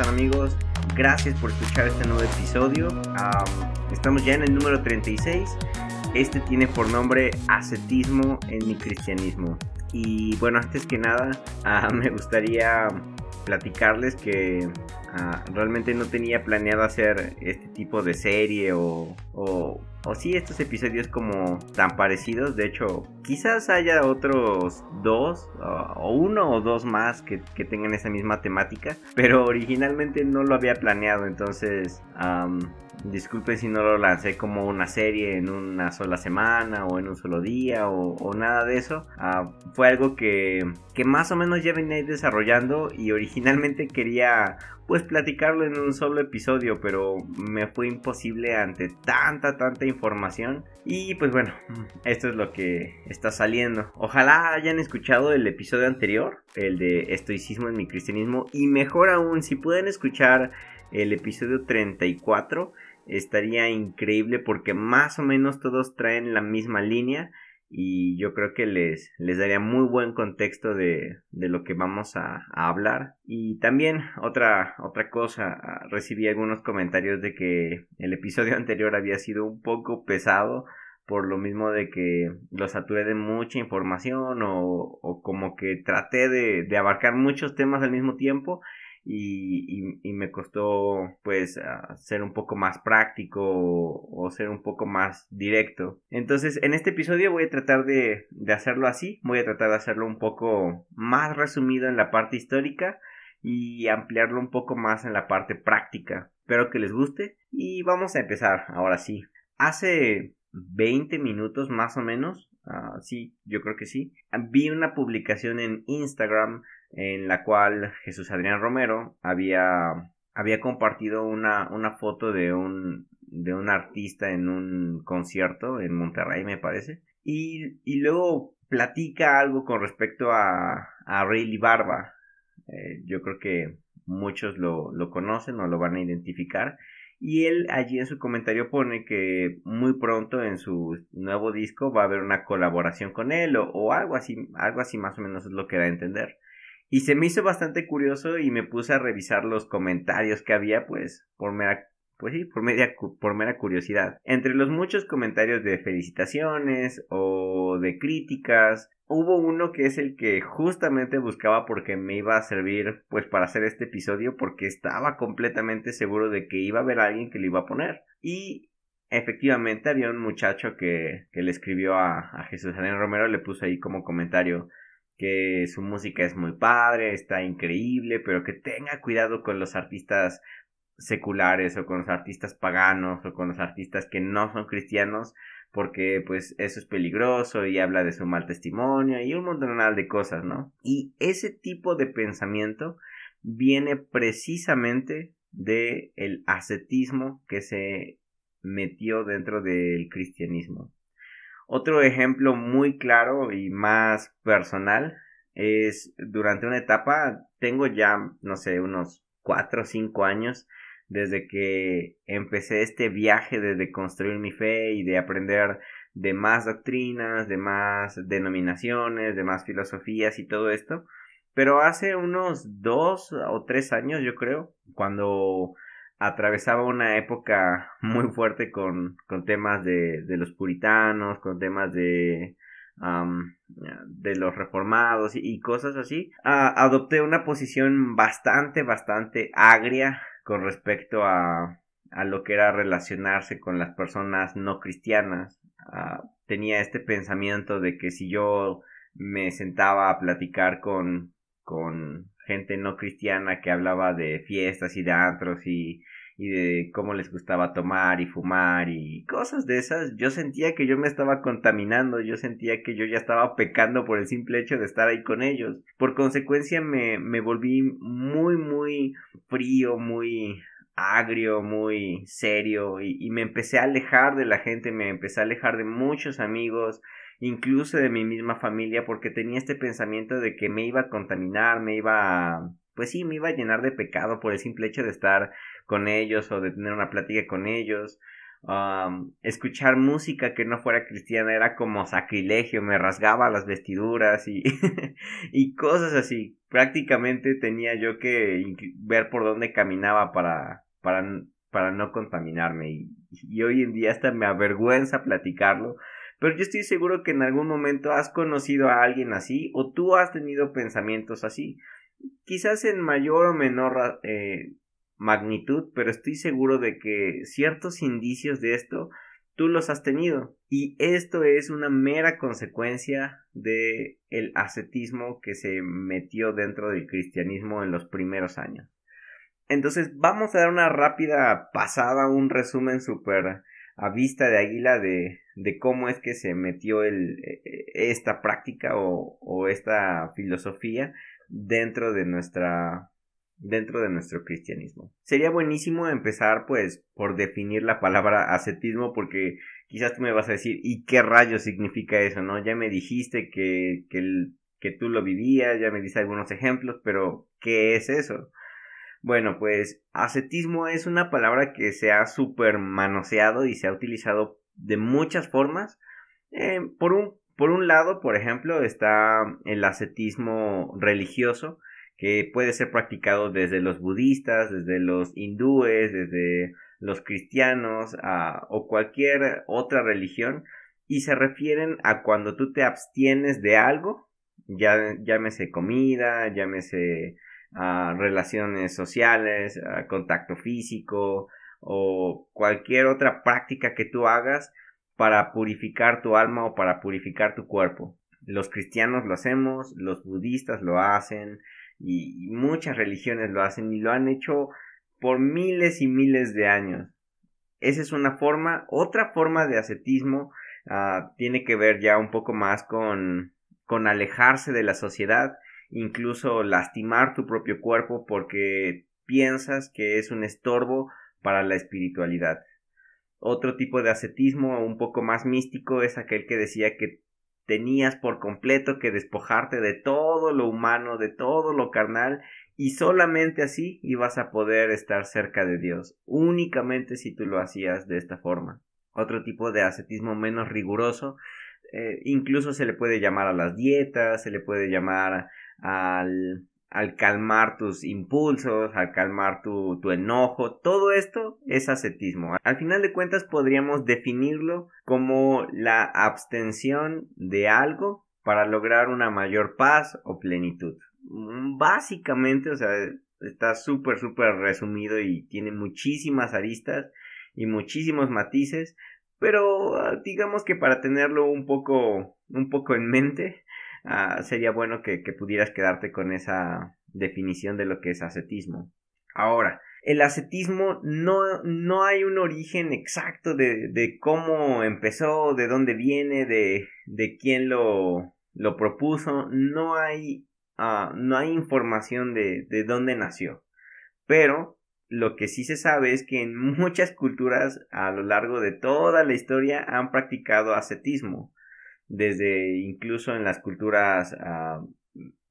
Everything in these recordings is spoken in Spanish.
amigos? Gracias por escuchar este nuevo episodio. estamos ya en el número 36. Este tiene por nombre Ascetismo en mi cristianismo. Y bueno, antes que nada, ah, me gustaría platicarles que ah, realmente no tenía planeado hacer este tipo de serie o, o sí estos episodios como tan parecidos. De hecho, quizás haya otros dos o uno o dos más que, tengan esa misma temática. Pero originalmente no lo había planeado. Entonces, disculpen si no lo lancé como una serie en una sola semana o en un solo día o, nada de eso. Ah, fue algo que, que más o menos ya venía desarrollando y originalmente quería pues platicarlo en un solo episodio, pero me fue imposible ante tanta, tanta información. Y pues bueno, esto es lo que está saliendo. Ojalá hayan escuchado el episodio anterior, el de estoicismo en mi cristianismo, y mejor aún, si pueden escuchar el episodio 34, estaría increíble porque más o menos todos traen la misma línea y yo creo que les, les daría muy buen contexto de, de lo que vamos a, hablar. Y también otra, otra cosa, ah, recibí algunos comentarios de que el episodio anterior había sido un poco pesado por lo mismo de que lo saturé de mucha información o, o como que traté de, de abarcar muchos temas al mismo tiempo y, me costó pues ser un poco más práctico o, ser un poco más directo. Entonces en este episodio voy a tratar de, de hacerlo así, voy a tratar de hacerlo un poco más resumido en la parte histórica y ampliarlo un poco más en la parte práctica. Espero que les guste y vamos a empezar ahora sí. Hace 20 minutos más o menos, uh, sí, yo creo que sí, vi una publicación en Instagram en la cual Jesús Adrián Romero había, había compartido una, una foto de un, de un artista en un concierto en Monterrey, me parece. Y, y luego platica algo con respecto a, a Rayleigh Barba. Eh, yo creo que muchos lo, lo conocen o lo van a identificar. Y él allí en su comentario pone que muy pronto en su nuevo disco va a haber una colaboración con él o, o algo así, algo así más o menos es lo que da a entender. Y se me hizo bastante curioso y me puse a revisar los comentarios que había, pues, por mera, pues sí, por, por mera curiosidad. Entre los muchos comentarios de felicitaciones o de críticas, hubo uno que es el que justamente buscaba porque me iba a servir, pues, para hacer este episodio, porque estaba completamente seguro de que iba a haber alguien que lo iba a poner. Y efectivamente había un muchacho que, que le escribió a, a Jesús Daniel Romero, le puso ahí como comentario que su música es muy padre, está increíble, pero que tenga cuidado con los artistas seculares o con los artistas paganos o con los artistas que no son cristianos porque pues eso es peligroso y habla de su mal testimonio y un montón de cosas, ¿no? Y ese tipo de pensamiento viene precisamente de el ascetismo que se metió dentro del cristianismo. Otro ejemplo muy claro y más personal es durante una etapa, tengo ya, no sé, unos 4 o 5 años desde que empecé este viaje de, construir mi fe y de aprender de más doctrinas, de más denominaciones, de más filosofías y todo esto. Pero hace unos dos o tres años, yo creo, cuando atravesaba una época muy fuerte con, con temas de, de, los puritanos, con temas de, de los reformados y, cosas así, adopté una posición bastante, bastante agria con respecto a, a lo que era relacionarse con las personas no cristianas. Ah, tenía este pensamiento de que si yo me sentaba a platicar con, con gente no cristiana que hablaba de fiestas y de antros y, y de cómo les gustaba tomar y fumar y cosas de esas, yo sentía que yo me estaba contaminando, yo sentía que yo ya estaba pecando por el simple hecho de estar ahí con ellos. Por consecuencia me, me volví muy, muy frío, muy agrio, muy serio y, y me empecé a alejar de la gente, me empecé a alejar de muchos amigos, incluso de mi misma familia, porque tenía este pensamiento de que me iba a contaminar, me iba a, pues sí, me iba a llenar de pecado por el simple hecho de estar con ellos o de tener una plática con ellos escuchar música que no fuera cristiana era como sacrilegio, me rasgaba las vestiduras y, y cosas así. Prácticamente tenía yo que ver por dónde caminaba para, para, para no contaminarme y, y hoy en día hasta me avergüenza platicarlo. Pero yo estoy seguro que en algún momento has conocido a alguien así o tú has tenido pensamientos así. Quizás en mayor o menor eh, magnitud, pero estoy seguro de que ciertos indicios de esto tú los has tenido y esto es una mera consecuencia de ascetismo que se metió dentro del cristianismo en los primeros años. Entonces vamos a dar una rápida pasada, un resumen súper a vista de águila de, de, cómo es que se metió el, e, e, esta práctica o, esta filosofía dentro de nuestra dentro de nuestro cristianismo. Sería buenísimo empezar pues por definir la palabra ascetismo porque quizás tú me vas a decir ¿y qué rayos significa eso? ¿no? Ya me dijiste que, que, que tú lo vivías, ya me diste algunos ejemplos, pero ¿qué es eso? Bueno, pues ascetismo es una palabra que se ha super manoseado y se ha utilizado de muchas formas. Eh, por, un, por un lado, por ejemplo, está el ascetismo religioso, que puede ser practicado desde los budistas, desde los hindúes, desde los cristianos o cualquier otra religión y se refieren a cuando tú te abstienes de algo, ya, llámese comida, llámese a relaciones sociales, contacto físico o cualquier otra práctica que tú hagas para purificar tu alma o para purificar tu cuerpo. Los cristianos lo hacemos, los budistas lo hacen, y, muchas religiones lo hacen y lo han hecho por miles y miles de años. Esa es una forma. Otra forma de ascetismo ah, tiene que ver ya un poco más con, con alejarse de la sociedad, incluso lastimar tu propio cuerpo porque piensas que es un estorbo para la espiritualidad. Otro tipo de ascetismo un poco más místico es aquel que decía que tenías por completo que despojarte de todo lo humano, de todo lo carnal, y solamente así ibas a poder estar cerca de Dios, únicamente si tú lo hacías de esta forma. Otro tipo de ascetismo menos riguroso, eh, incluso se le puede llamar a las dietas, se le puede llamar al al calmar tus impulsos, al calmar tu, tu, enojo, todo esto es ascetismo. Al final de cuentas podríamos definirlo como la abstención de algo para lograr una mayor paz o plenitud. Mm, básicamente, o sea, está súper, súper resumido y tiene muchísimas aristas y muchísimos matices, pero ah, digamos que para tenerlo un poco, un poco en mente, Ah, sería bueno que, pudieras quedarte con esa definición de lo que es ascetismo. Ahora, el ascetismo no, no hay un origen exacto de, de, cómo empezó, de dónde viene, de, de quién lo, lo propuso, no hay, ah, no hay información de, de dónde nació. Pero lo que sí se sabe es que en muchas culturas a lo largo de toda la historia han practicado ascetismo desde incluso en las culturas ah,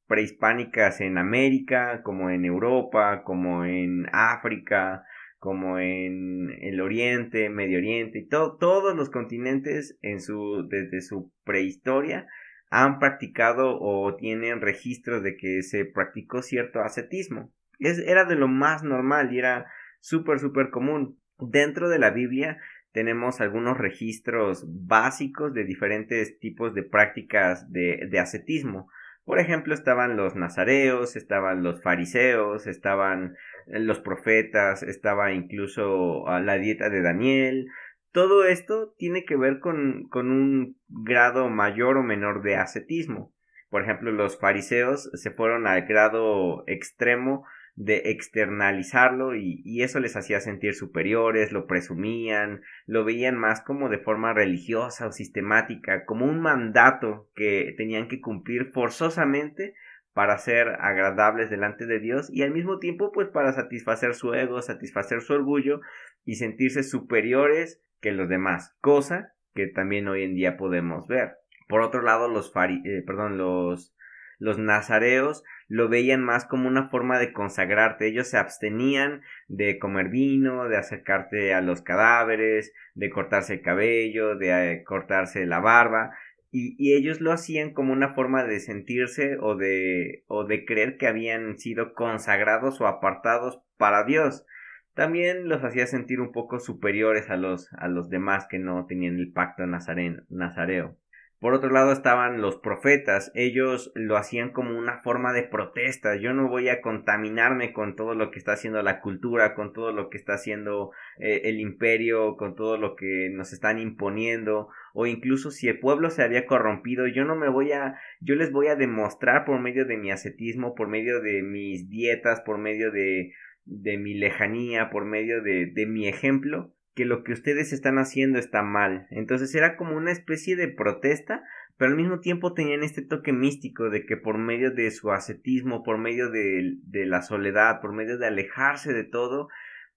prehispánicas en América, como en Europa, como en África, como en el Oriente, Medio Oriente, y todos los continentes en su, desde su prehistoria han practicado o tienen registros de que se practicó cierto ascetismo. Es, era de lo más normal y era súper, súper común. Dentro de la Biblia tenemos algunos registros básicos de diferentes tipos de prácticas de, ascetismo. Por ejemplo, estaban los nazareos, estaban los fariseos, estaban eh, los profetas, estaba incluso ah, la dieta de Daniel. Todo esto tiene que ver con, con un grado mayor o menor de ascetismo. Por ejemplo, los fariseos se fueron al grado extremo de externalizarlo y, eso les hacía sentir superiores, lo presumían, lo veían más como de forma religiosa o sistemática, como un mandato que tenían que cumplir forzosamente para ser agradables delante de Dios y al mismo tiempo pues para satisfacer su ego, satisfacer su orgullo y sentirse superiores que los demás, cosa que también hoy en día podemos ver. Por otro lado, los, eh, perdón, los, los nazareos lo veían más como una forma de consagrarte. Ellos se abstenían de comer vino, de acercarte a los cadáveres, de cortarse el cabello, de eh, cortarse la barba. Y, ellos lo hacían como una forma de sentirse o de, o de creer que habían sido consagrados o apartados para Dios. También los hacía sentir un poco superiores a los, a los demás que no tenían el pacto nazareo. Por otro lado estaban los profetas, ellos lo hacían como una forma de protesta, yo no voy a contaminarme con todo lo que está haciendo la cultura, con todo lo que está haciendo eh, el imperio, con todo lo que nos están imponiendo, o incluso si el pueblo se había corrompido, yo no me voy a, yo les voy a demostrar por medio de mi ascetismo, por medio de mis dietas, por medio de, de mi lejanía, por medio de, de mi ejemplo, que lo que ustedes están haciendo está mal. Entonces era como una especie de protesta, pero al mismo tiempo tenían este toque místico de que por medio de su ascetismo, por medio de, la soledad, por medio de alejarse de todo,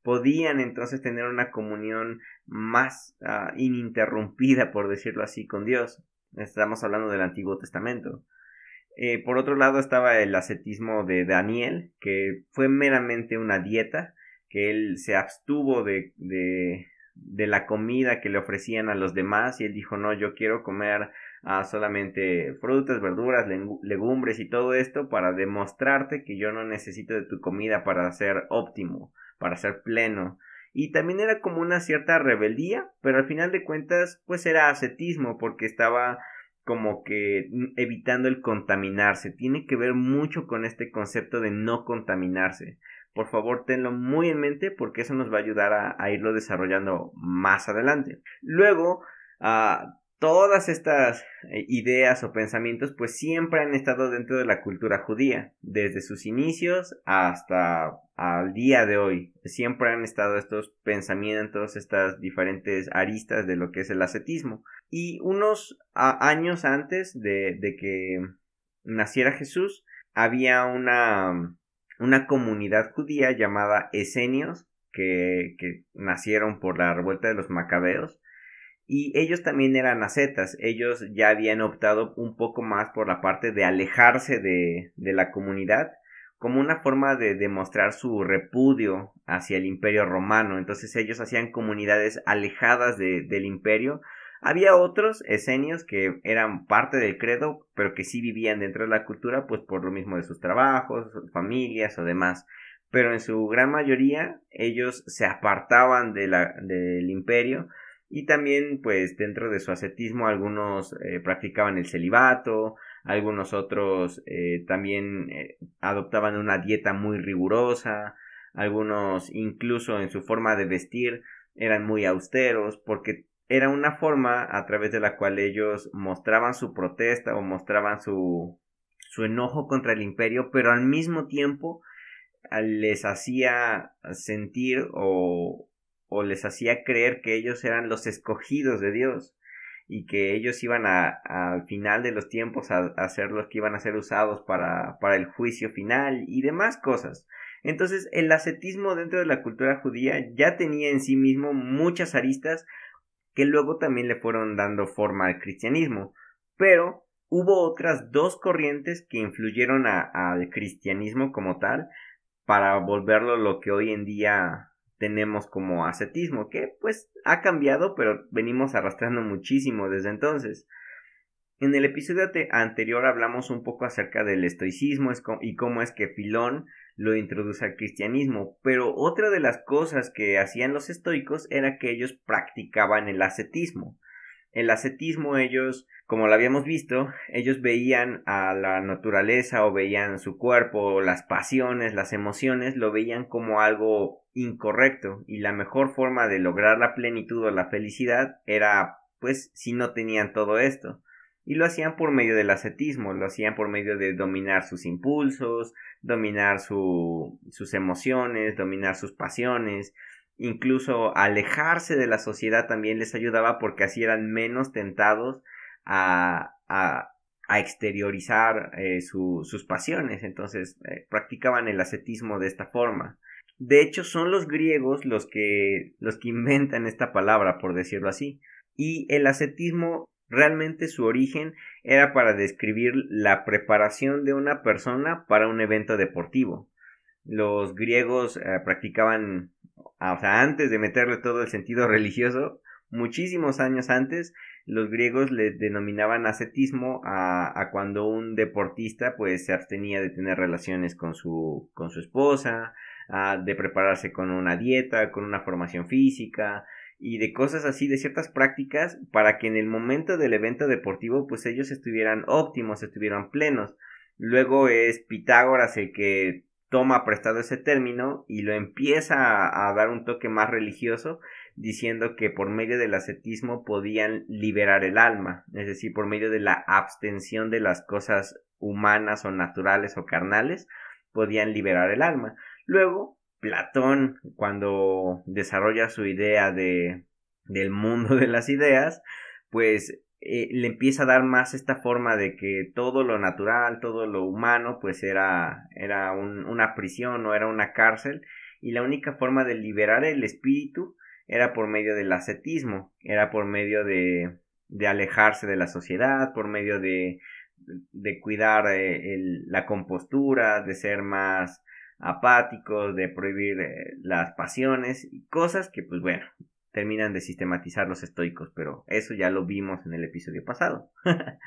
podían entonces tener una comunión más ah, ininterrumpida, por decirlo así, con Dios. Estamos hablando del Antiguo Testamento. Eh, por otro lado estaba el ascetismo de Daniel, que fue meramente una dieta, que él se abstuvo de, de, de, la comida que le ofrecían a los demás y él dijo no, yo quiero comer ah, solamente frutas, verduras, legumbres y todo esto para demostrarte que yo no necesito de tu comida para ser óptimo, para ser pleno. Y también era como una cierta rebeldía, pero al final de cuentas pues era ascetismo porque estaba como que evitando el contaminarse. Tiene que ver mucho con este concepto de no contaminarse por favor tenlo muy en mente porque eso nos va a ayudar a, irlo desarrollando más adelante. Luego, ah, todas estas eh, ideas o pensamientos pues siempre han estado dentro de la cultura judía, desde sus inicios hasta al día de hoy. Siempre han estado estos pensamientos, estas diferentes aristas de lo que es el ascetismo. Y unos años antes de, de que naciera Jesús, había una una comunidad judía llamada Esenios, que, que nacieron por la revuelta de los macabeos, y ellos también eran ascetas, ellos ya habían optado un poco más por la parte de alejarse de, de la comunidad, como una forma de demostrar su repudio hacia el imperio romano. Entonces ellos hacían comunidades alejadas de, del imperio había otros esenios que eran parte del credo, pero que sí vivían dentro de la cultura, pues por lo mismo de sus trabajos, familias o demás. Pero en su gran mayoría ellos se apartaban de la, del imperio y también pues dentro de su ascetismo algunos eh, practicaban el celibato, algunos otros eh, también eh, adoptaban una dieta muy rigurosa, algunos incluso en su forma de vestir eran muy austeros porque era una forma a través de la cual ellos mostraban su protesta o mostraban su, su enojo contra el imperio, pero al mismo tiempo les hacía sentir o, o les hacía creer que ellos eran los escogidos de Dios y que ellos iban a, al final de los tiempos a, a, ser los que iban a ser usados para, para el juicio final y demás cosas. Entonces el ascetismo dentro de la cultura judía ya tenía en sí mismo muchas aristas que luego también le fueron dando forma al cristianismo. Pero hubo otras dos corrientes que influyeron al cristianismo como tal para volverlo lo que hoy en día tenemos como ascetismo, que pues ha cambiado, pero venimos arrastrando muchísimo desde entonces. En el episodio anterior hablamos un poco acerca del estoicismo y cómo es que Filón lo introduce al cristianismo, pero otra de las cosas que hacían los estoicos era que ellos practicaban el ascetismo. El ascetismo ellos, como lo habíamos visto, ellos veían a la naturaleza o veían su cuerpo, las pasiones, las emociones, lo veían como algo incorrecto y la mejor forma de lograr la plenitud o la felicidad era pues si no tenían todo esto y lo hacían por medio del ascetismo, lo hacían por medio de dominar sus impulsos, dominar su, sus emociones, dominar sus pasiones, incluso alejarse de la sociedad también les ayudaba porque así eran menos tentados a, a, exteriorizar eh, sus pasiones, entonces eh, practicaban el ascetismo de esta forma. De hecho, son los griegos los que, los que inventan esta palabra, por decirlo así. Y el ascetismo Realmente su origen era para describir la preparación de una persona para un evento deportivo. Los griegos eh, practicaban, o sea, antes de meterle todo el sentido religioso, muchísimos años antes, los griegos le denominaban ascetismo a, a, cuando un deportista pues se abstenía de tener relaciones con su, con su esposa, a, de prepararse con una dieta, con una formación física, y de cosas así, de ciertas prácticas, para que en el momento del evento deportivo, pues ellos estuvieran óptimos, estuvieran plenos. Luego es Pitágoras el que toma prestado ese término y lo empieza a, a dar un toque más religioso, diciendo que por medio del ascetismo podían liberar el alma, es decir, por medio de la abstención de las cosas humanas o naturales o carnales, podían liberar el alma. Luego, Platón, cuando desarrolla su idea de, del mundo de las ideas, pues eh, le empieza a dar más esta forma de que todo lo natural, todo lo humano, pues era, era una prisión o era una cárcel, y la única forma de liberar el espíritu era por medio del ascetismo, era por medio de, de alejarse de la sociedad, por medio de, de cuidar eh, la compostura, de ser más apáticos, de prohibir eh, las pasiones y cosas que pues bueno, terminan de sistematizar los estoicos, pero eso ya lo vimos en el episodio pasado.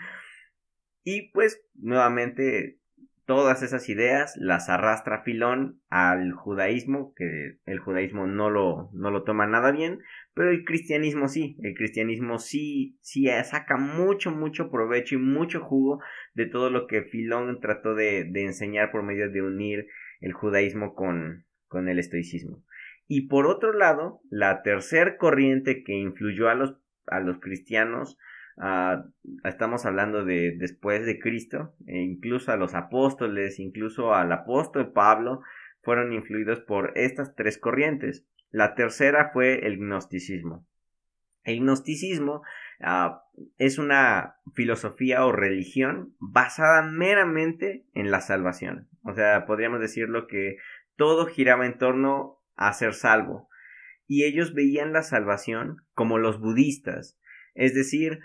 y pues nuevamente todas esas ideas las arrastra Filón al judaísmo, que el judaísmo no lo, no lo toma nada bien, pero el cristianismo sí, el cristianismo sí, sí saca mucho, mucho provecho y mucho jugo de todo lo que Filón trató de, de enseñar por medio de unir el judaísmo con, con el estoicismo. Y por otro lado, la tercer corriente que influyó a los, a los cristianos, uh, estamos hablando de después de Cristo, e incluso a los apóstoles, incluso al apóstol Pablo, fueron influidos por estas tres corrientes. La tercera fue el gnosticismo. El gnosticismo uh, es una filosofía o religión basada meramente en la salvación. O sea, podríamos decirlo que todo giraba en torno a ser salvo. Y ellos veían la salvación como los budistas, es decir,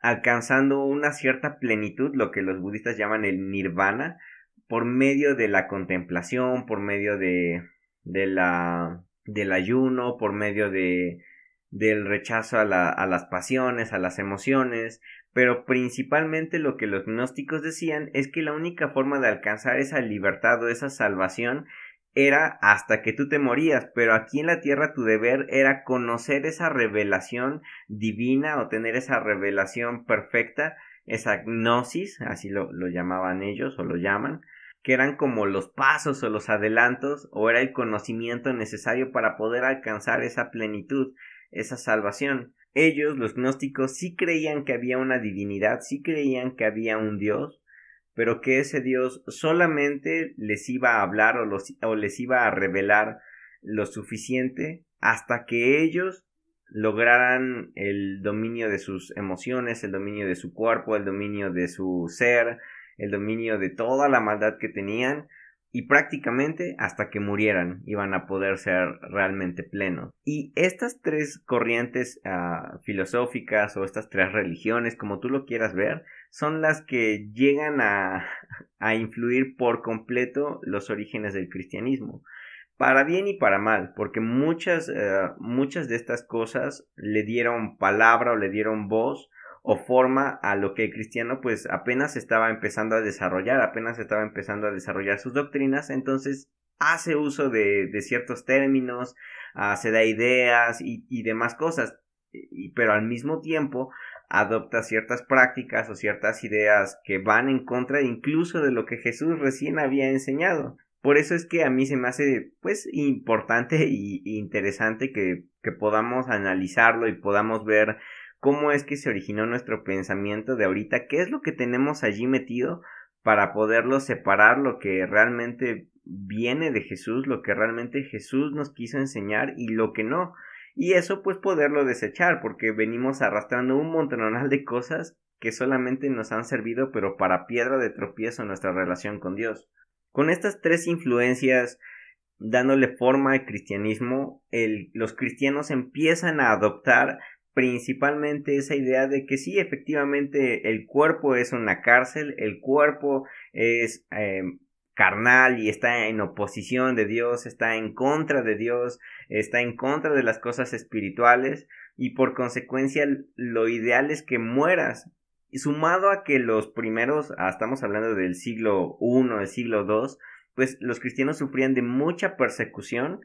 alcanzando una cierta plenitud, lo que los budistas llaman el nirvana, por medio de la contemplación, por medio de, del ayuno, por medio de, del rechazo a, la, las pasiones, a las emociones, pero principalmente lo que los gnósticos decían es que la única forma de alcanzar esa libertad o esa salvación era hasta que tú te morías, pero aquí en la tierra tu deber era conocer esa revelación divina o tener esa revelación perfecta, esa gnosis, así lo llamaban ellos o lo llaman, que eran como los pasos o los adelantos o era el conocimiento necesario para poder alcanzar esa plenitud, esa salvación. Ellos, los gnósticos, sí creían que había una divinidad, sí creían que había un Dios, pero que ese Dios solamente les iba a hablar o, o les iba a revelar lo suficiente hasta que ellos lograran el dominio de sus emociones, el dominio de su cuerpo, el dominio de su ser, el dominio de toda la maldad que tenían y prácticamente hasta que murieran iban a poder ser realmente plenos. Y estas tres corrientes uh, filosóficas o estas tres religiones, como tú lo quieras ver, son las que llegan a, a influir por completo los orígenes del cristianismo. Para bien y para mal, porque muchas, uh, muchas de estas cosas le dieron palabra o le dieron voz o forma a lo que cristiano pues apenas estaba empezando a desarrollar, apenas estaba empezando a desarrollar sus doctrinas, entonces hace uso de, de ciertos términos, se da ideas y, y demás cosas, y, pero al mismo tiempo adopta ciertas prácticas o ciertas ideas que van en contra incluso de lo que Jesús recién había enseñado. Por eso es que a mí se me hace pues importante y interesante que, que podamos analizarlo y podamos ver cómo es que se originó nuestro pensamiento de ahorita, qué es lo que tenemos allí metido para poderlo separar lo que realmente viene de Jesús, lo que realmente Jesús nos quiso enseñar y lo que no. Y eso pues poderlo desechar porque venimos arrastrando un montonal de cosas que solamente nos han servido pero para piedra de tropiezo nuestra relación con Dios. Con estas tres influencias dándole forma al cristianismo, los cristianos empiezan a adoptar principalmente esa idea de que sí, efectivamente, el cuerpo es una cárcel, el cuerpo es eh, carnal y está en oposición de Dios, está en contra de Dios, está en contra de las cosas espirituales y por consecuencia lo ideal es que mueras. Y sumado a que los primeros, ah, estamos hablando del siglo I, del siglo II, pues los cristianos sufrían de mucha persecución,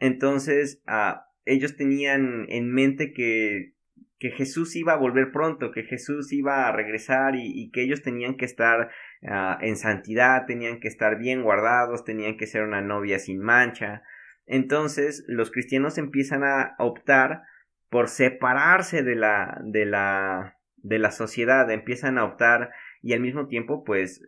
entonces ah, ellos tenían en mente que, que Jesús iba a volver pronto, que Jesús iba a regresar y, que ellos tenían que estar ah, en santidad, tenían que estar bien guardados, tenían que ser una novia sin mancha. Entonces los cristianos empiezan a optar por separarse de la, de la, de la sociedad, empiezan a optar y al mismo tiempo pues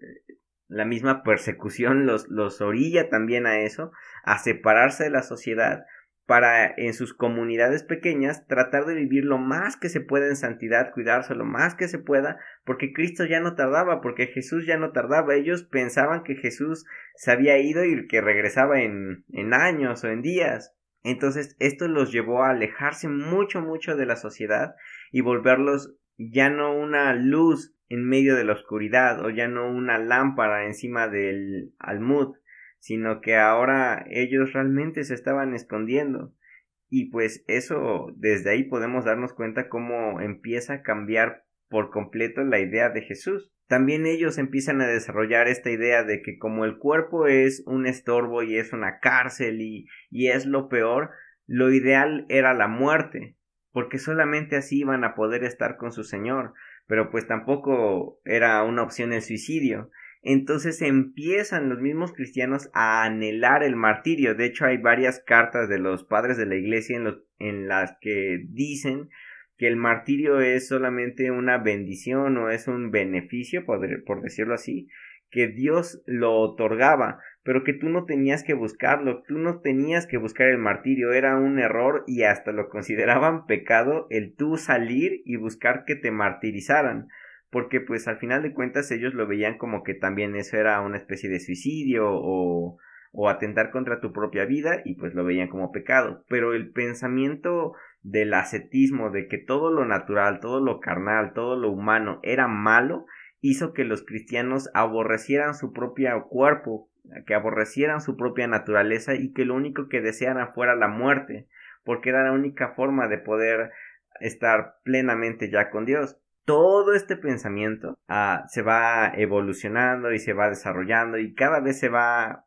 la misma persecución los, los orilla también a eso, a separarse de la sociedad para en sus comunidades pequeñas tratar de vivir lo más que se pueda en santidad, cuidarse lo más que se pueda, porque Cristo ya no tardaba, porque Jesús ya no tardaba. Ellos pensaban que Jesús se había ido y que regresaba en, en años o en días. Entonces esto los llevó a alejarse mucho, mucho de la sociedad y volverlos ya no una luz en medio de la oscuridad o ya no una lámpara encima del almud, sino que ahora ellos realmente se estaban escondiendo. Y pues eso, desde ahí podemos darnos cuenta cómo empieza a cambiar por completo la idea de Jesús. También ellos empiezan a desarrollar esta idea de que como el cuerpo es un estorbo y es una cárcel y, y es lo peor, lo ideal era la muerte, porque solamente así iban a poder estar con su Señor, pero pues tampoco era una opción el suicidio. Entonces empiezan los mismos cristianos a anhelar el martirio. De hecho, hay varias cartas de los padres de la iglesia en, las que dicen que el martirio es solamente una bendición o es un beneficio, por decirlo así, que Dios lo otorgaba, pero que tú no tenías que buscarlo, tú no tenías que buscar el martirio, era un error y hasta lo consideraban pecado el tú salir y buscar que te martirizaran, porque pues al final de cuentas ellos lo veían como que también eso era una especie de suicidio o, atentar contra tu propia vida y pues lo veían como pecado, pero el pensamiento del ascetismo, de que todo lo natural, todo lo carnal, todo lo humano era malo, hizo que los cristianos aborrecieran su propio cuerpo, que aborrecieran su propia naturaleza y que lo único que desearan fuera la muerte, porque era la única forma de poder estar plenamente ya con Dios. Todo este pensamiento ah, se va evolucionando y se va desarrollando y cada vez se va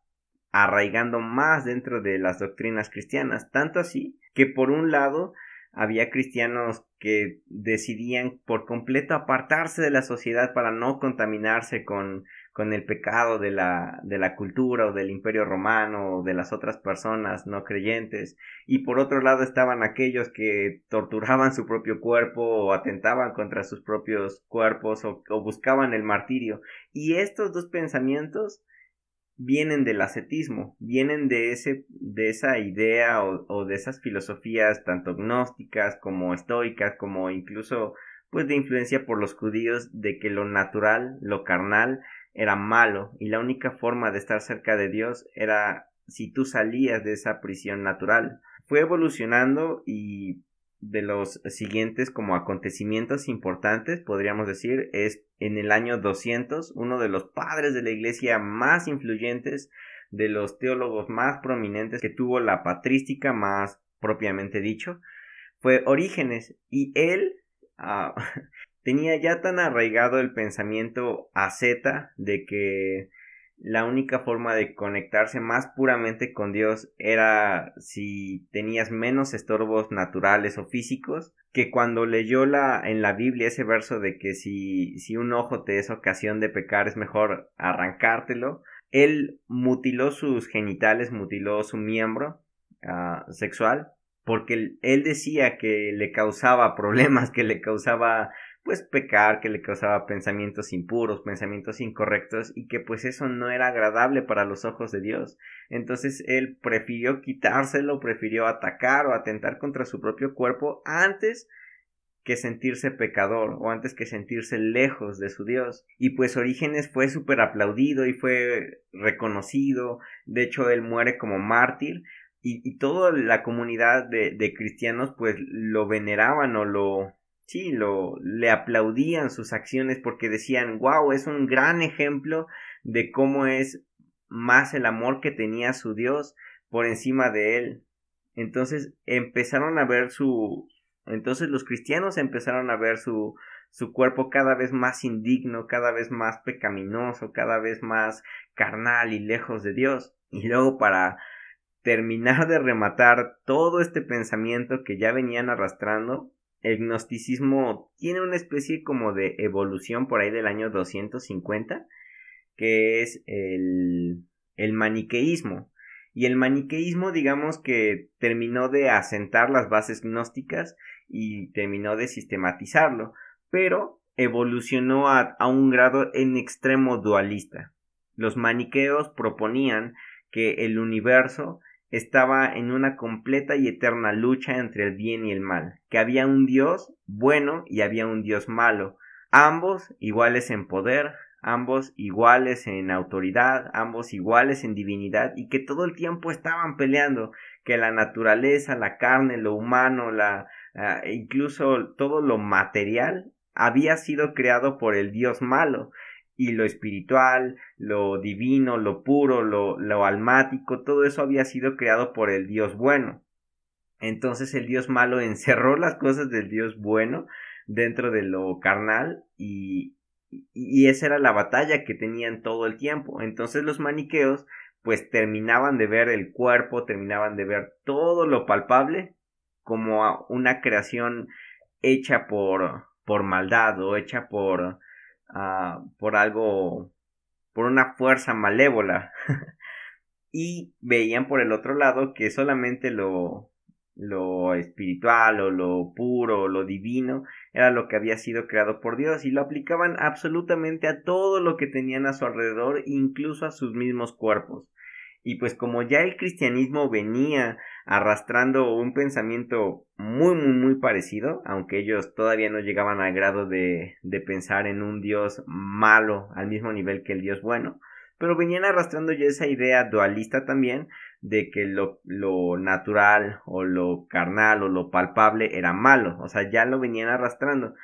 arraigando más dentro de las doctrinas cristianas, tanto así que por un lado había cristianos que decidían por completo apartarse de la sociedad para no contaminarse con, con el pecado de la, de la cultura o del imperio romano o de las otras personas no creyentes. Y por otro lado estaban aquellos que torturaban su propio cuerpo o atentaban contra sus propios cuerpos o buscaban el martirio. Y estos dos pensamientos vienen del ascetismo, vienen de, ese, de esa idea o, de esas filosofías tanto gnósticas como estoicas, como incluso pues de influencia por los judíos de que lo natural, lo carnal, era malo y la única forma de estar cerca de Dios era si tú salías de esa prisión natural. Fue evolucionando y de los siguientes como acontecimientos importantes, podríamos decir, es en el año 200, uno de los padres de la iglesia más influyentes, de los teólogos más prominentes que tuvo la patrística más propiamente dicho, fue Orígenes y él ah, tenía ya tan arraigado el pensamiento asceta de que la única forma de conectarse más puramente con Dios era si tenías menos estorbos naturales o físicos, que cuando leyó la, en la Biblia ese verso de que si, si un ojo te es ocasión de pecar es mejor arrancártelo, él mutiló sus genitales, mutiló su miembro ah, sexual, porque él decía que le causaba problemas, que le causaba pues pecar, que le causaba pensamientos impuros, pensamientos incorrectos y que pues eso no era agradable para los ojos de Dios. Entonces él prefirió quitárselo, prefirió atacar o atentar contra su propio cuerpo antes que sentirse pecador o antes que sentirse lejos de su Dios. Y pues Orígenes fue súper aplaudido y fue reconocido. De hecho, él muere como mártir y, toda la comunidad de, de, cristianos pues lo veneraban o lo, sí, lo, le aplaudían sus acciones porque decían, wow, es un gran ejemplo de cómo es más el amor que tenía su Dios por encima de él. Entonces empezaron a ver su, entonces los cristianos empezaron a ver su, su cuerpo cada vez más indigno, cada vez más pecaminoso, cada vez más carnal y lejos de Dios. Y luego para terminar de rematar todo este pensamiento que ya venían arrastrando, el gnosticismo tiene una especie como de evolución por ahí del año 250, que es el, maniqueísmo. Y el maniqueísmo, digamos que terminó de asentar las bases gnósticas y terminó de sistematizarlo, pero evolucionó a un grado en extremo dualista. Los maniqueos proponían que el universo estaba en una completa y eterna lucha entre el bien y el mal, que había un Dios bueno y había un Dios malo, ambos iguales en poder, ambos iguales en autoridad, ambos iguales en divinidad y que todo el tiempo estaban peleando, que la naturaleza, la carne, lo humano, la ah, incluso todo lo material había sido creado por el Dios malo y lo espiritual, lo divino, lo puro, lo, lo almático, todo eso había sido creado por el Dios bueno. Entonces el Dios malo encerró las cosas del Dios bueno dentro de lo carnal y, y esa era la batalla que tenían todo el tiempo. Entonces los maniqueos pues terminaban de ver el cuerpo, terminaban de ver todo lo palpable como una creación hecha por, por maldad o hecha por, Ah, por algo, por una fuerza malévola. y veían por el otro lado que solamente lo, lo espiritual o lo puro o lo divino era lo que había sido creado por Dios y lo aplicaban absolutamente a todo lo que tenían a su alrededor, incluso a sus mismos cuerpos. Y pues como ya el cristianismo venía arrastrando un pensamiento muy muy muy parecido, aunque ellos todavía no llegaban al grado de, de pensar en un Dios malo al mismo nivel que el Dios bueno, pero venían arrastrando ya esa idea dualista también de que lo, lo natural o lo carnal o lo palpable era malo, o sea, ya lo venían arrastrando.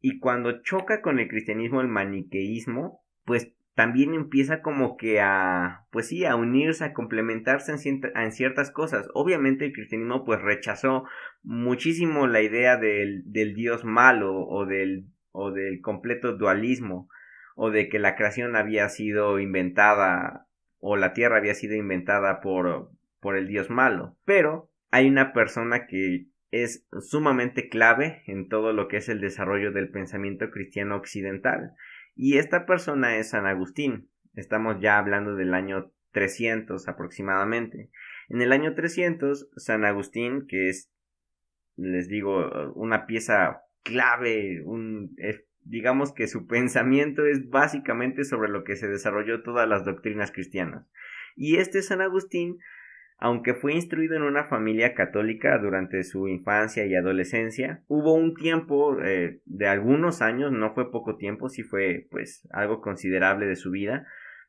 Y cuando choca con el cristianismo el maniqueísmo, pues también empieza como que a, pues sí, a unirse, a complementarse en, ciertas cosas. Obviamente el cristianismo pues rechazó muchísimo la idea del, del Dios malo o del, o del completo dualismo o de que la creación había sido inventada o la tierra había sido inventada por, por el Dios malo. Pero hay una persona que es sumamente clave en todo lo que es el desarrollo del pensamiento cristiano occidental y esta persona es San Agustín. Estamos ya hablando del año 300 aproximadamente. En el año 300, San Agustín, que es, les digo, una pieza clave, un, digamos que su pensamiento es básicamente sobre lo que se desarrolló todas las doctrinas cristianas. Y este San Agustín aunque fue instruido en una familia católica durante su infancia y adolescencia, hubo un tiempo eh, de algunos años, no fue poco tiempo, sí fue pues algo considerable de su vida,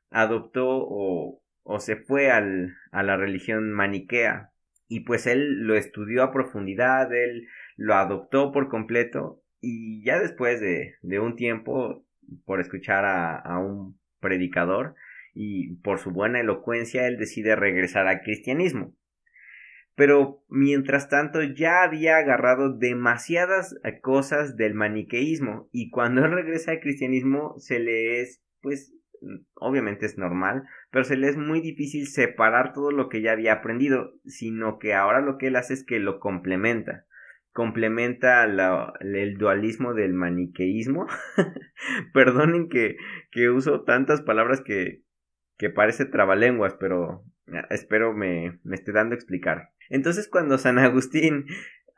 adoptó o, o se fue al, a la religión maniquea. Y pues él lo estudió a profundidad, él lo adoptó por completo y ya después de, de un tiempo por escuchar a, a un predicador y por su buena elocuencia él decide regresar al cristianismo. Pero mientras tanto ya había agarrado demasiadas eh, cosas del maniqueísmo y cuando él regresa al cristianismo se le es pues obviamente es normal, pero se le es muy difícil separar todo lo que ya había aprendido, sino que ahora lo que él hace es que lo complementa complementa el dualismo del maniqueísmo. Perdonen que, que, uso tantas palabras que, que parece trabalenguas, pero ah, espero me, me esté dando a explicar. Entonces cuando San Agustín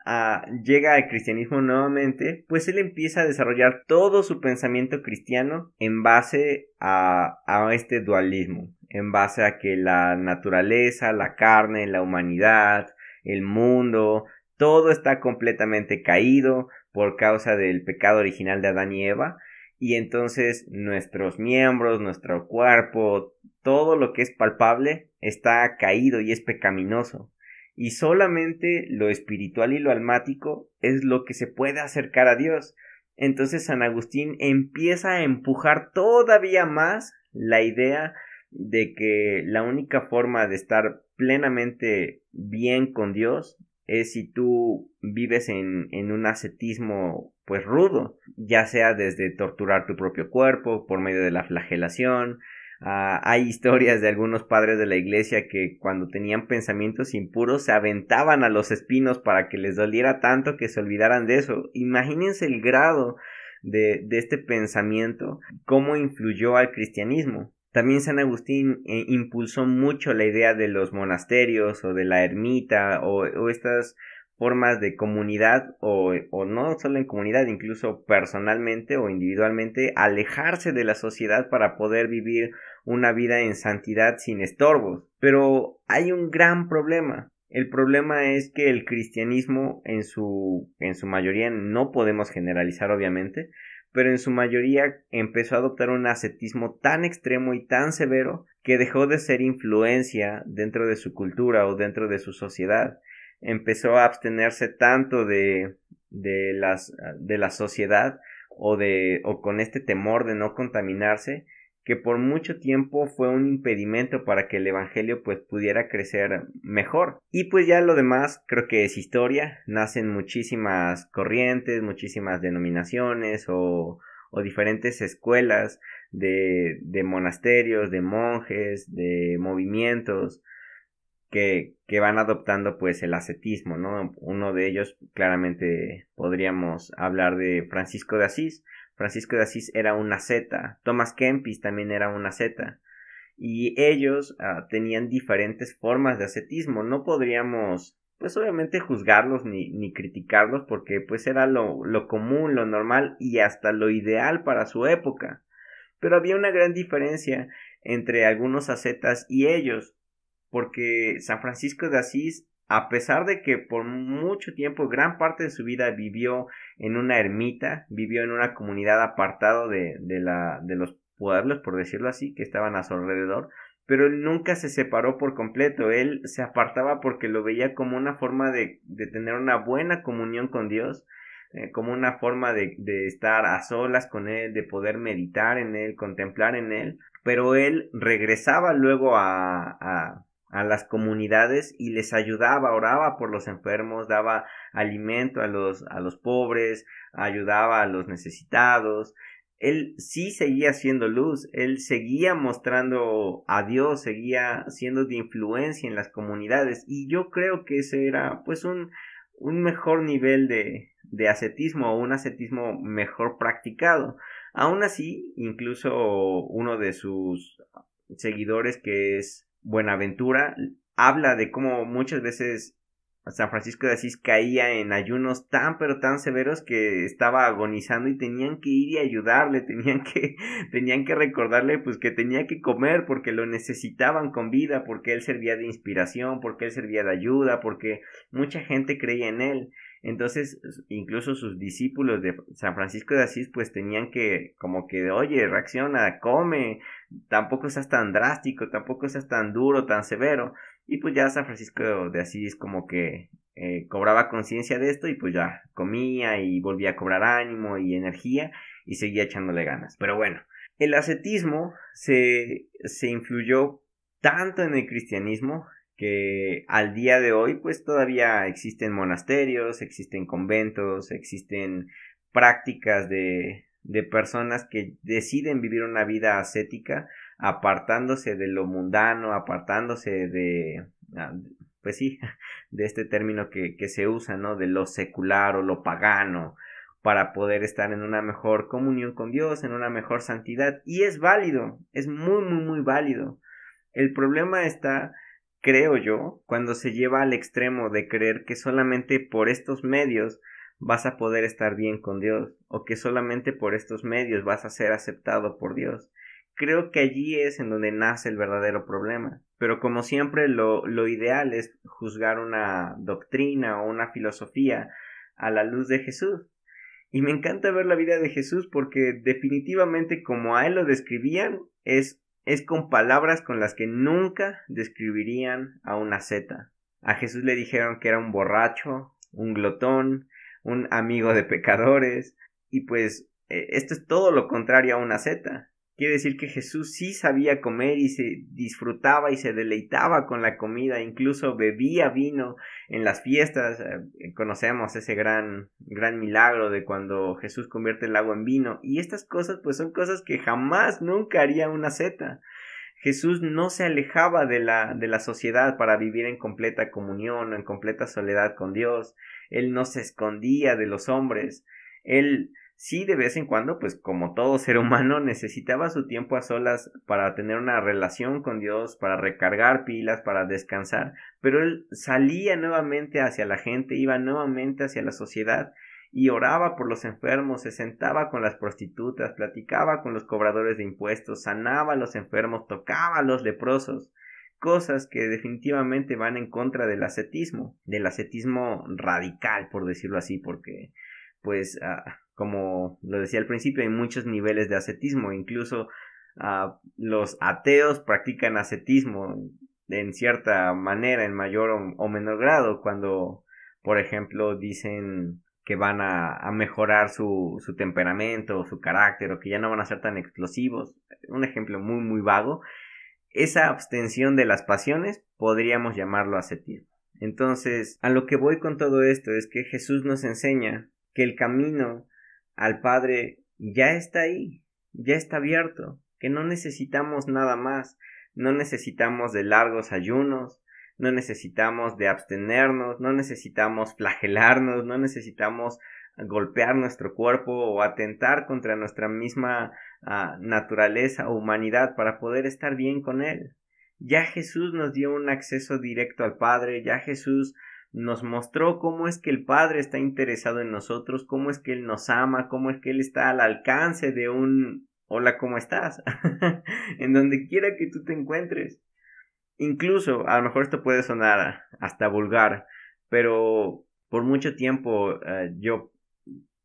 ah, llega al cristianismo nuevamente, pues él empieza a desarrollar todo su pensamiento cristiano en base a, a este dualismo, en base a que la naturaleza, la carne, la humanidad, el mundo, todo está completamente caído por causa del pecado original de Adán y Eva, y entonces nuestros miembros, nuestro cuerpo, todo lo que es palpable está caído y es pecaminoso. y solamente lo espiritual y lo almático es lo que se puede acercar a Dios. Entonces San Agustín empieza a empujar todavía más la idea de que la única forma de estar plenamente bien con Dios es si tú vives en, en, un ascetismo pues rudo, ya sea desde torturar tu propio cuerpo por medio de la flagelación, Ah, hay historias de algunos padres de la iglesia que cuando tenían pensamientos impuros se aventaban a los espinos para que les doliera tanto que se olvidaran de eso. Imagínense el grado de, de este pensamiento, cómo influyó al cristianismo. También San Agustín eh, impulsó mucho la idea de los monasterios o de la ermita o, estas formas de comunidad o, o, no solo en comunidad, incluso personalmente o individualmente, alejarse de la sociedad para poder vivir una vida en santidad sin estorbos. Pero hay un gran problema. El problema es que el cristianismo en su, en su mayoría, no podemos generalizar obviamente, pero en su mayoría empezó a adoptar un ascetismo tan extremo y tan severo que dejó de ser influencia dentro de su cultura o dentro de su sociedad. Empezó a abstenerse tanto de, de, las, de la sociedad o, de, o con este temor de no contaminarse que por mucho tiempo fue un impedimento para que el evangelio pues pudiera crecer mejor y pues ya lo demás creo que es historia nacen muchísimas corrientes muchísimas denominaciones o, o diferentes escuelas de, de monasterios de monjes de movimientos que, que, van adoptando pues el ascetismo, ¿no? Uno de ellos claramente podríamos hablar de Francisco de Asís. Francisco de Asís era una asceta, Thomas Kempis también era una asceta. Y ellos ah, tenían diferentes formas de ascetismo. No podríamos, pues obviamente juzgarlos ni, ni criticarlos porque pues era lo, lo común, lo normal y hasta lo ideal para su época. Pero había una gran diferencia entre algunos ascetas y ellos porque San Francisco de Asís, a pesar de que por mucho tiempo, gran parte de su vida vivió en una ermita, vivió en una comunidad apartado de, de, la, de los pueblos, por decirlo así, que estaban a su alrededor, pero él nunca se separó por completo, él se apartaba porque lo veía como una forma de, de tener una buena comunión con Dios, eh, como una forma de, de, estar a solas con él, de poder meditar en él, contemplar en él, pero él regresaba luego a, a, a las comunidades y les ayudaba, oraba por los enfermos, daba alimento a los, a los pobres, ayudaba a los necesitados. Él sí seguía siendo luz, él seguía mostrando a Dios, seguía siendo de influencia en las comunidades y yo creo que ese era pues un, un mejor nivel de, de ascetismo o un ascetismo mejor practicado. Aún así, incluso uno de sus seguidores que es Buenaventura habla de cómo muchas veces San Francisco de Asís caía en ayunos tan pero tan severos que estaba agonizando y tenían que ir y ayudarle, tenían que tenían que recordarle pues que tenía que comer porque lo necesitaban con vida, porque él servía de inspiración, porque él servía de ayuda, porque mucha gente creía en él. Entonces, incluso sus discípulos de San Francisco de Asís, pues tenían que, como que, oye, reacciona, come, tampoco seas tan drástico, tampoco seas tan duro, tan severo. Y pues ya San Francisco de Asís como que eh, cobraba conciencia de esto y pues ya comía y volvía a cobrar ánimo y energía y seguía echándole ganas. Pero bueno, el ascetismo se, se influyó tanto en el cristianismo que al día de hoy pues todavía existen monasterios, existen conventos, existen prácticas de, de personas que deciden vivir una vida ascética apartándose de lo mundano, apartándose de, ah, pues sí, de este término que, que se usa, ¿no? De lo secular o lo pagano, para poder estar en una mejor comunión con Dios, en una mejor santidad. Y es válido, es muy, muy, muy válido. El problema está creo yo, cuando se lleva al extremo de creer que solamente por estos medios vas a poder estar bien con Dios o que solamente por estos medios vas a ser aceptado por Dios. Creo que allí es en donde nace el verdadero problema. Pero como siempre lo, lo ideal es juzgar una doctrina o una filosofía a la luz de Jesús. Y me encanta ver la vida de Jesús porque definitivamente como a él lo describían es es con palabras con las que nunca describirían a una zeta. A Jesús le dijeron que era un borracho, un glotón, un amigo de pecadores, y pues eh, esto es todo lo contrario a una zeta. Quiere decir que Jesús sí sabía comer y se disfrutaba y se deleitaba con la comida, incluso bebía vino en las fiestas. Eh, conocemos ese gran, gran milagro de cuando Jesús convierte el agua en vino. Y estas cosas pues son cosas que jamás, nunca haría una zeta. Jesús no se alejaba de la, de la sociedad para vivir en completa comunión o en completa soledad con Dios. Él no se escondía de los hombres. Él sí de vez en cuando, pues como todo ser humano, necesitaba su tiempo a solas para tener una relación con Dios, para recargar pilas, para descansar, pero él salía nuevamente hacia la gente, iba nuevamente hacia la sociedad y oraba por los enfermos, se sentaba con las prostitutas, platicaba con los cobradores de impuestos, sanaba a los enfermos, tocaba a los leprosos, cosas que definitivamente van en contra del ascetismo, del ascetismo radical, por decirlo así, porque pues ah, como lo decía al principio, hay muchos niveles de ascetismo, incluso ah, los ateos practican ascetismo en cierta manera, en mayor o, menor grado, cuando, por ejemplo, dicen que van a, mejorar su, su temperamento o su carácter o que ya no van a ser tan explosivos. Un ejemplo muy, muy vago. Esa abstención de las pasiones podríamos llamarlo ascetismo. Entonces, a lo que voy con todo esto es que Jesús nos enseña que el camino al Padre ya está ahí, ya está abierto, que no necesitamos nada más, no necesitamos de largos ayunos, no necesitamos de abstenernos, no necesitamos flagelarnos, no necesitamos golpear nuestro cuerpo o atentar contra nuestra misma ah, naturaleza o humanidad para poder estar bien con Él. Ya Jesús nos dio un acceso directo al Padre, ya Jesús nos mostró cómo es que el Padre está interesado en nosotros, cómo es que Él nos ama, cómo es que Él está al alcance de un hola, ¿cómo estás? en donde quiera que tú te encuentres. Incluso, a lo mejor esto puede sonar hasta vulgar, pero por mucho tiempo eh, yo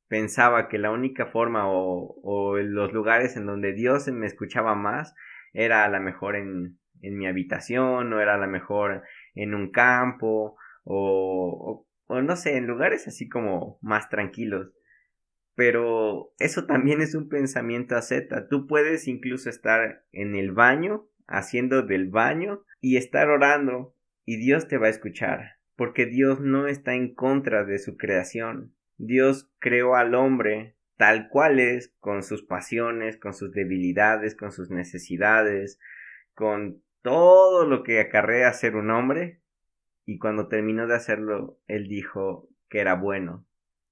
pensaba que la única forma o, o, los lugares en donde Dios me escuchaba más era a lo mejor en, en mi habitación o era a lo mejor en un campo o, o, no sé, en lugares así como más tranquilos. Pero eso también es un pensamiento a Z. Tú puedes incluso estar en el baño, haciendo del baño y estar orando y Dios te va a escuchar, porque Dios no está en contra de su creación. Dios creó al hombre tal cual es, con sus pasiones, con sus debilidades, con sus necesidades, con todo lo que acarrea ser un hombre, y cuando terminó de hacerlo, él dijo que era bueno.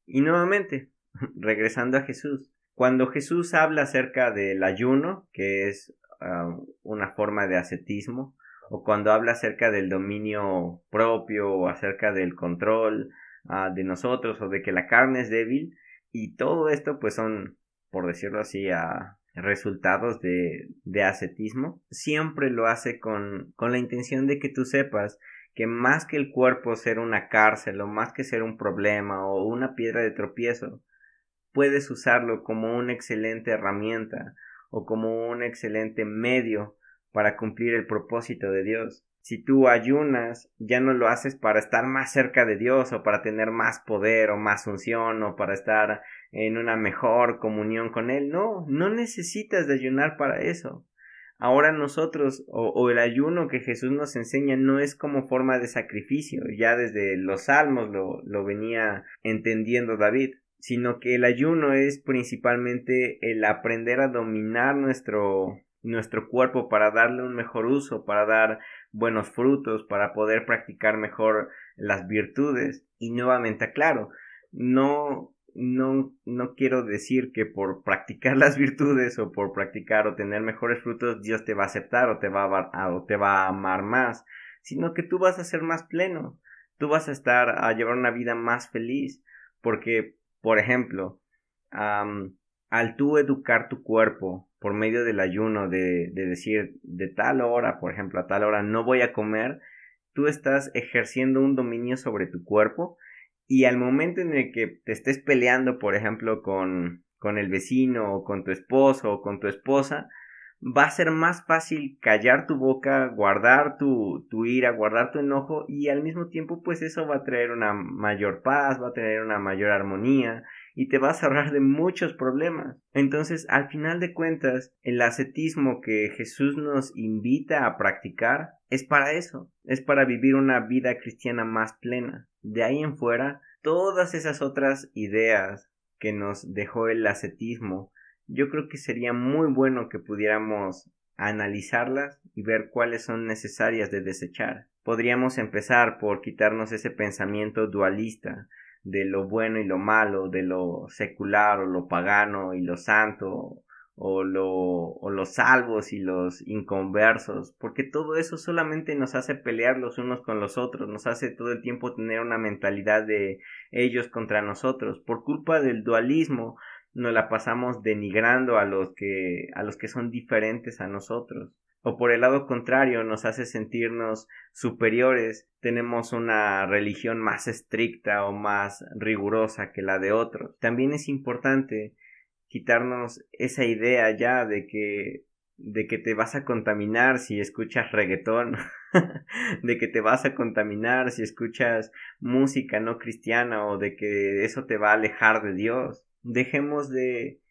Y nuevamente, regresando a Jesús, cuando Jesús habla acerca del ayuno, que es ah, una forma de ascetismo, o cuando habla acerca del dominio propio o acerca del control ah, de nosotros o de que la carne es débil, y todo esto pues son, por decirlo así, a resultados de, de ascetismo, siempre lo hace con, con la intención de que tú sepas que más que el cuerpo ser una cárcel o más que ser un problema o una piedra de tropiezo, puedes usarlo como una excelente herramienta o como un excelente medio para cumplir el propósito de Dios. Si tú ayunas, ya no lo haces para estar más cerca de Dios o para tener más poder o más unción o para estar en una mejor comunión con Él. No, no necesitas de ayunar para eso. Ahora nosotros, o, el ayuno que Jesús nos enseña, no es como forma de sacrificio, ya desde los salmos lo, lo venía entendiendo David, sino que el ayuno es principalmente el aprender a dominar nuestro, nuestro cuerpo para darle un mejor uso, para dar buenos frutos, para poder practicar mejor las virtudes. Y nuevamente, claro, no no, no quiero decir que por practicar las virtudes o por practicar o tener mejores frutos Dios te va a aceptar o te va a, o te va a amar más, sino que tú vas a ser más pleno, tú vas a estar a llevar una vida más feliz, porque, por ejemplo, al tú educar tu cuerpo por medio del ayuno, de, de decir de tal hora, por ejemplo, a tal hora no voy a comer, tú estás ejerciendo un dominio sobre tu cuerpo y al momento en el que te estés peleando, por ejemplo, con, con el vecino o con tu esposo o con tu esposa, va a ser más fácil callar tu boca, guardar tu, tu ira, guardar tu enojo y al mismo tiempo pues eso va a traer una mayor paz, va a tener una mayor armonía y te va a cerrar de muchos problemas. Entonces, al final de cuentas, el ascetismo que Jesús nos invita a practicar es para eso, es para vivir una vida cristiana más plena. De ahí en fuera, todas esas otras ideas que nos dejó el ascetismo, yo creo que sería muy bueno que pudiéramos analizarlas y ver cuáles son necesarias de desechar. Podríamos empezar por quitarnos ese pensamiento dualista de lo bueno y lo malo, de lo secular o lo pagano y lo santo, o, lo, o los salvos y los inconversos, porque todo eso solamente nos hace pelear los unos con los otros, nos hace todo el tiempo tener una mentalidad de ellos contra nosotros. Por culpa del dualismo nos la pasamos denigrando a los que a los que son diferentes a nosotros. O por el lado contrario nos hace sentirnos superiores, tenemos una religión más estricta o más rigurosa que la de otros. También es importante quitarnos esa idea ya de que de que te vas a contaminar si escuchas reggaetón, de que te vas a contaminar si escuchas música no cristiana o de que eso te va a alejar de Dios. Dejemos de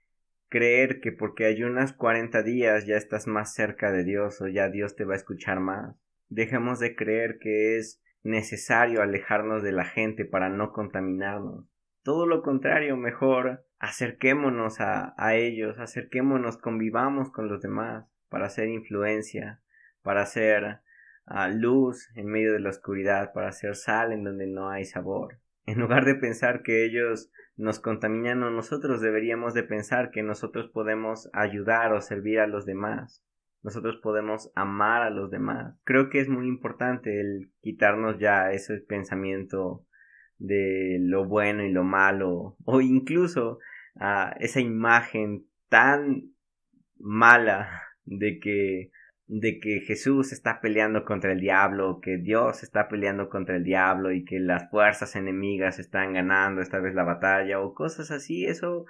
creer que porque hay unas 40 días ya estás más cerca de Dios o ya Dios te va a escuchar más. Dejemos de creer que es necesario alejarnos de la gente para no contaminarnos. Todo lo contrario, mejor acerquémonos a, a ellos, acerquémonos, convivamos con los demás para hacer influencia, para hacer ah, luz en medio de la oscuridad, para hacer sal en donde no hay sabor. En lugar de pensar que ellos nos contaminan o nosotros deberíamos de pensar que nosotros podemos ayudar o servir a los demás. Nosotros podemos amar a los demás. Creo que es muy importante el quitarnos ya ese pensamiento de lo bueno y lo malo o incluso a esa imagen tan mala de que de que Jesús está peleando contra el diablo, que Dios está peleando contra el diablo y que las fuerzas enemigas están ganando esta vez la batalla o cosas así, eso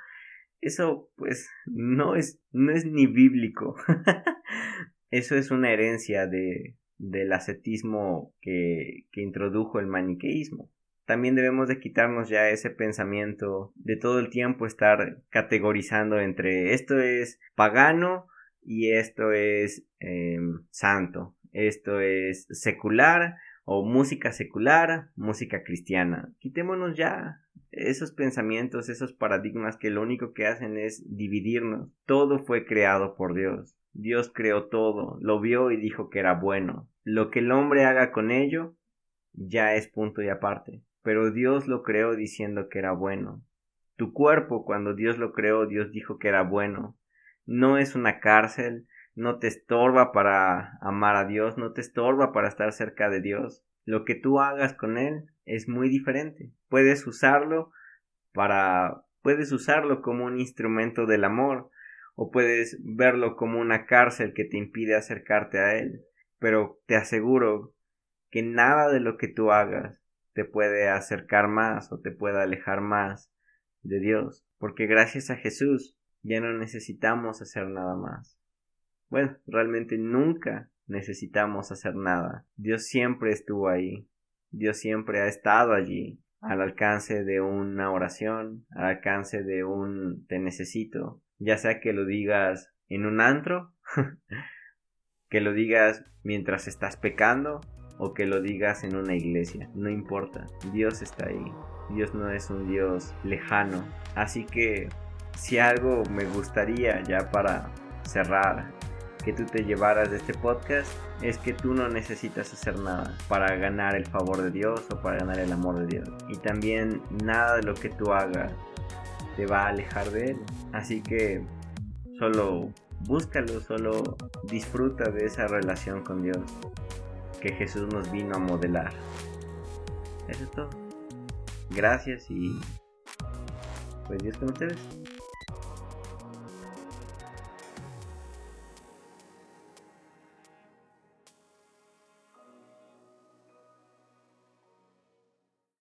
eso pues no es no es ni bíblico. eso es una herencia de del ascetismo que, que introdujo el maniqueísmo también debemos de quitarnos ya ese pensamiento de todo el tiempo estar categorizando entre esto es pagano y esto es em, santo, esto es secular o música secular, música cristiana. Quitémonos ya esos pensamientos, esos paradigmas que lo único que hacen es dividirnos. Todo fue creado por Dios. Dios creó todo, lo vio y dijo que era bueno. Lo que el hombre haga con ello ya es punto y aparte pero Dios lo creó diciendo que era bueno. Tu cuerpo, cuando Dios lo creó, Dios dijo que era bueno. No es una cárcel, no te estorba para amar a Dios, no te estorba para estar cerca de Dios. Lo que tú hagas con él es muy diferente. Puedes usarlo para puedes usarlo como un instrumento del amor o puedes verlo como una cárcel que te impide acercarte a él. Pero te aseguro que nada de lo que tú hagas te puede acercar más o te puede alejar más de Dios, porque gracias a Jesús ya no necesitamos hacer nada más. Bueno, realmente nunca necesitamos hacer nada. Dios siempre estuvo ahí. Dios siempre ha estado allí, al alcance de una oración, al alcance de un te necesito, ya sea que lo digas en un antro, que lo digas mientras estás pecando, o que lo digas en una iglesia, no importa, Dios está ahí. Dios no es un Dios lejano. Así que si algo me gustaría ya para cerrar que tú te llevaras de este podcast es que tú no necesitas hacer nada para ganar el favor de Dios o para ganar el amor de Dios. Y también nada de lo que tú hagas te va a alejar de Él. Así que solo búscalo, solo disfruta de esa relación con Dios que Jesús nos vino a modelar. Eso es todo. Gracias y pues Dios con ustedes.